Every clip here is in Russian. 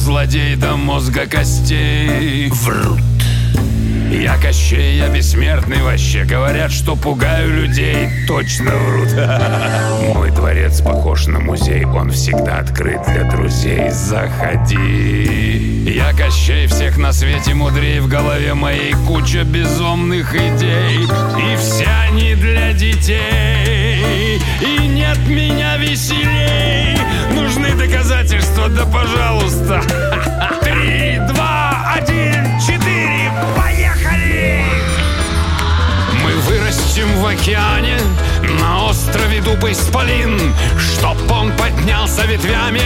злодей до мозга костей. Врут. Я Кощей, я бессмертный вообще Говорят, что пугаю людей Точно врут. Мой дворец похож на музей Он всегда открыт для друзей Заходи. Я Кощей, всех на свете мудрей В голове моей куча безумных идей. И все они для детей. И нет меня пожалуйста. Три, два, один, четыре, поехали! Мы вырастем в океане На острове дуб исполин Чтоб он поднялся ветвями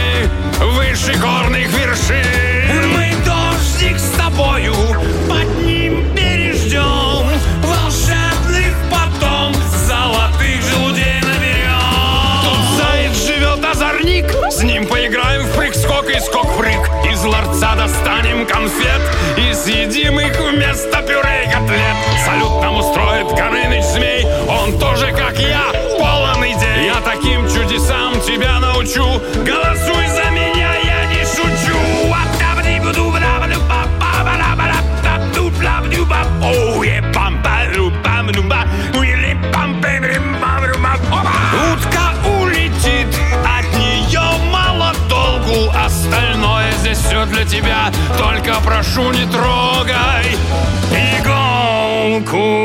Выше горных вершин. Мы дождик с тобою Под ним переждем Волшебных потом Золотых желудей наберем. Тут заяц живет озорник С ним поиграем и скок-прыг Из ларца достанем конфет И съедим их вместо пюре и котлет. Салют нам устроит Горыныч Змей. Он тоже, как я, полон идей. Я таким чудесам тебя научу. Голосуй для тебя Только прошу, не трогай иголку